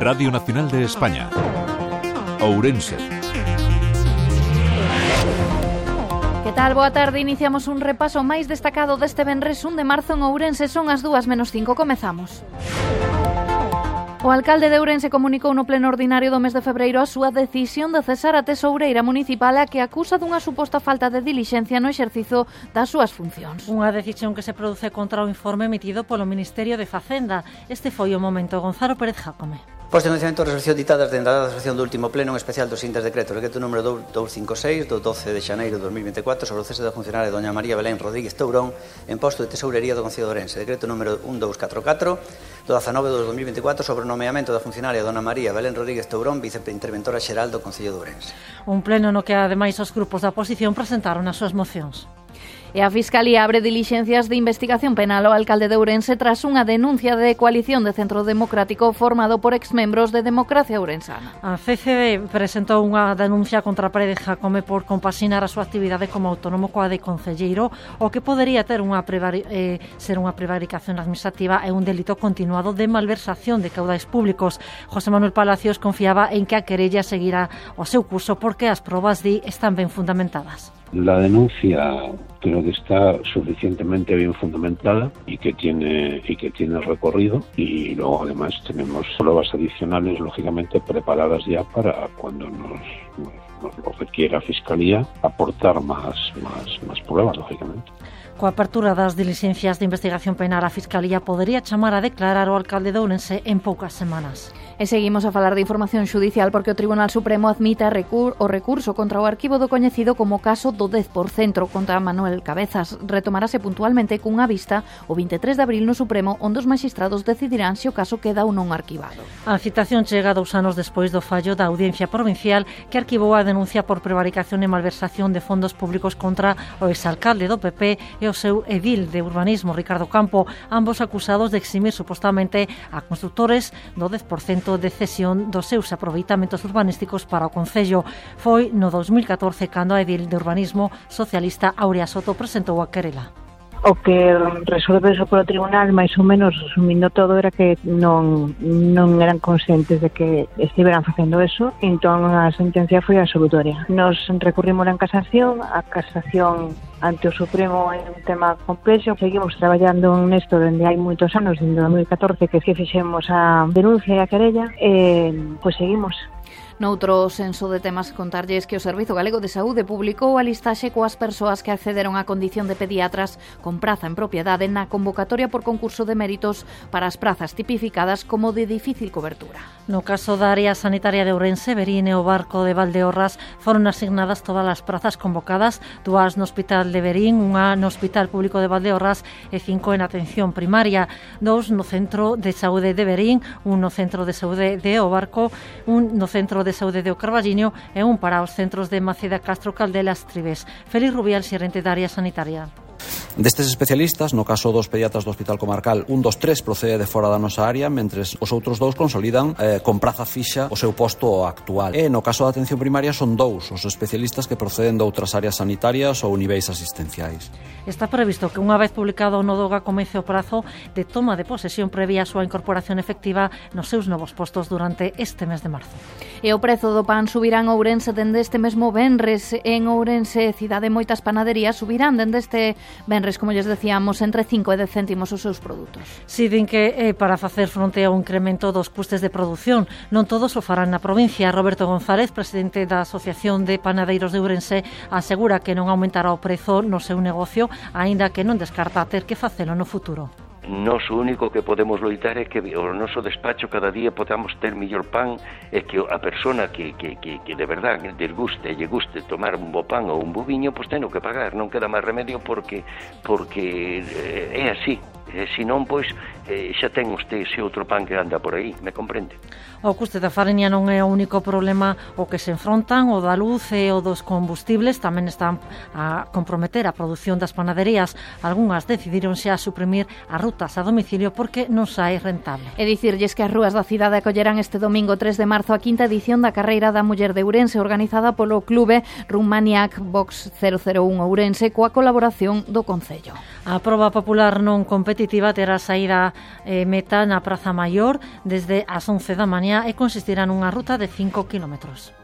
Radio Nacional de España. Ourense. Que tal? Boa tarde. Iniciamos un repaso máis destacado deste venres 1 de marzo en Ourense. Son as 2 menos 5. Comezamos. O alcalde de Ourense comunicou no pleno ordinario do mes de febreiro a súa decisión de cesar a tesoureira municipal a que acusa dunha suposta falta de dilixencia no exercizo das súas funcións. Unha decisión que se produce contra o informe emitido polo Ministerio de Facenda. Este foi o momento Gonzalo Pérez Jacome. Pois de conocimento de resolución ditadas dende a sesión do último pleno en especial dos sintes decretos. Decreto número 256 do 12 de xaneiro de 2024 sobre o cese da funcionaria doña María Belén Rodríguez Tourón en posto de tesourería do Concello de Orense decreto número 1244 do 19 de 2024 sobre o nomeamento da funcionaria dona María Belén Rodríguez Tourón viceinterventora xeral do Concello de Ourense. Un pleno no que ademais os grupos da oposición presentaron as súas mocións. E a Fiscalía abre dilixencias de investigación penal ao alcalde de Ourense tras unha denuncia de coalición de Centro Democrático formado por exmembros de Democracia Ourensana. A CCD presentou unha denuncia contra Pérez Jacome por compasinar a súa actividade como autónomo coa de concelleiro o que podería ter unha eh, ser unha prevaricación administrativa e un delito continuado de malversación de caudais públicos. José Manuel Palacios confiaba en que a querella seguirá o seu curso porque as probas di están ben fundamentadas. La denuncia creo que está suficientemente bien fundamentada y que tiene y que tiene recorrido y luego además tenemos pruebas adicionales lógicamente preparadas ya para cuando nos, nos, nos lo requiera Fiscalía aportar más, más, más pruebas lógicamente. Coa apertura das dilixencias de investigación penal, a Fiscalía podería chamar a declarar o alcalde de Ourense en poucas semanas. E seguimos a falar de información xudicial porque o Tribunal Supremo admite recur o recurso contra o arquivo do coñecido como caso do 10% contra Manuel Cabezas retomarase puntualmente cunha vista o 23 de abril no Supremo onde os magistrados decidirán se o caso queda ou non arquivado. A citación chega dous anos despois do fallo da Audiencia Provincial que arquivou a denuncia por prevaricación e malversación de fondos públicos contra o exalcalde do PP e o seu edil de urbanismo, Ricardo Campo, ambos acusados de eximir supostamente a constructores do 10% de cesión dos seus aproveitamentos urbanísticos para o Concello. Foi no 2014 cando a edil de urbanismo socialista Aurea Soto presentou a querela. O que resolve eso polo tribunal, máis ou menos, resumindo todo, era que non, non eran conscientes de que estiveran facendo eso, entón a sentencia foi absolutoria. Nos recurrimos en casación, a casación ante o Supremo é un tema complexo, seguimos traballando nesto dende hai moitos anos, dende 2014 que fixemos a denuncia e a querella, e pois seguimos Noutro senso de temas contarlles que o Servizo Galego de Saúde publicou a listaxe coas persoas que accederon á condición de pediatras con praza en propiedade na convocatoria por concurso de méritos para as prazas tipificadas como de difícil cobertura. No caso da área sanitaria de Ourense, Berine o Barco de Valdeorras foron asignadas todas as prazas convocadas, dúas no Hospital de Berín, unha no Hospital Público de Valdeorras e cinco en atención primaria, dous no Centro de Saúde de Berín, un no Centro de Saúde de O Barco, un no Centro de de Saúde de O Carballiño e un para os centros de Maceda Castro Caldelas Tribes. Félix Rubial, xerente da área sanitaria. Destes especialistas, no caso dos pediatras do Hospital Comarcal, un dos tres procede de fora da nosa área, mentres os outros dous consolidan eh, con praza fixa o seu posto actual. E no caso da atención primaria son dous os especialistas que proceden de outras áreas sanitarias ou niveis asistenciais. Está previsto que unha vez publicado o Nodoga comece o prazo de toma de posesión previa a súa incorporación efectiva nos seus novos postos durante este mes de marzo. E o prezo do pan subirán Ourense dende este mesmo venres en Ourense, cidade moitas panaderías subirán dende este venres Benres, como lles decíamos, entre 5 e 10 céntimos os seus produtos. Si, din que eh, para facer fronte ao incremento dos custes de produción, non todos o farán na provincia. Roberto González, presidente da Asociación de Panadeiros de Ourense, asegura que non aumentará o prezo no seu negocio, aínda que non descarta ter que facelo no futuro. Nos o único que podemos loitar é que o noso despacho cada día podamos ter mellor pan e que a persona que, que, que, que de verdad del guste, lle guste tomar un bo pan ou un bo viño, pois teno que pagar, non queda máis remedio porque porque eh, é así. E, se non, pois, eh, xa ten usted ese outro pan que anda por aí, me comprende? O custe da farinha non é o único problema o que se enfrontan, o da luz e o dos combustibles tamén están a comprometer a produción das panaderías. Algúnas decidiron xa suprimir a ruta consultas a domicilio porque non sai rentable. E dicirlles que as rúas da cidade acollerán este domingo 3 de marzo a quinta edición da Carreira da Muller de Ourense organizada polo Clube Rumaniac Box 001 Ourense coa colaboración do Concello. A proba popular non competitiva terá saída eh, meta na Praza Maior desde as 11 da mañá e consistirá nunha ruta de 5 kilómetros.